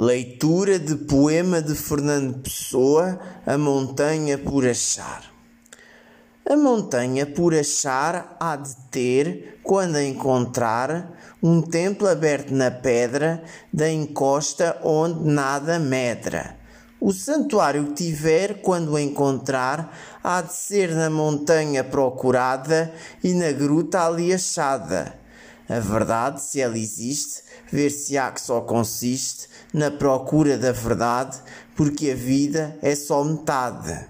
Leitura de poema de Fernando Pessoa, A Montanha por Achar. A montanha por achar há de ter, quando a encontrar, um templo aberto na pedra da encosta onde nada medra. O santuário que tiver, quando encontrar, há de ser na montanha procurada e na gruta ali achada. A verdade, se ela existe, ver-se-á que só consiste na procura da verdade, porque a vida é só metade.